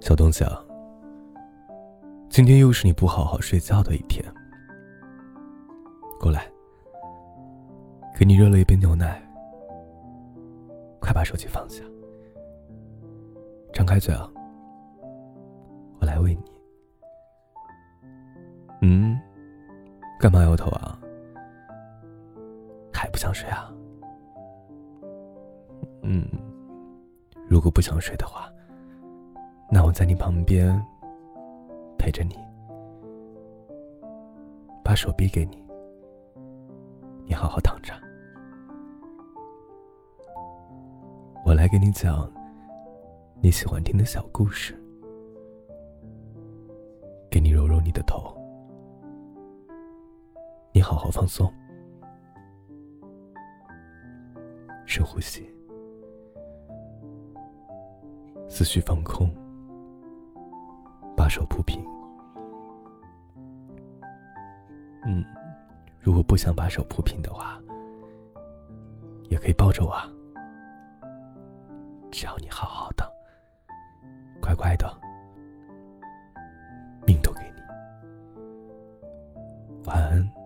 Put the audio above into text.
小东西啊，今天又是你不好好睡觉的一天。过来，给你热了一杯牛奶。快把手机放下，张开嘴啊，我来喂你。嗯，干嘛摇头啊？还不想睡啊？嗯，如果不想睡的话，那我在你旁边陪着你，把手臂给你，你好好躺着。我来给你讲你喜欢听的小故事，给你揉揉你的头，你好好放松。深呼吸，思绪放空，手铺平。嗯如果不想把手铺平的话也可以抱着我啊。只要你好好的乖乖的命都给你。晚安。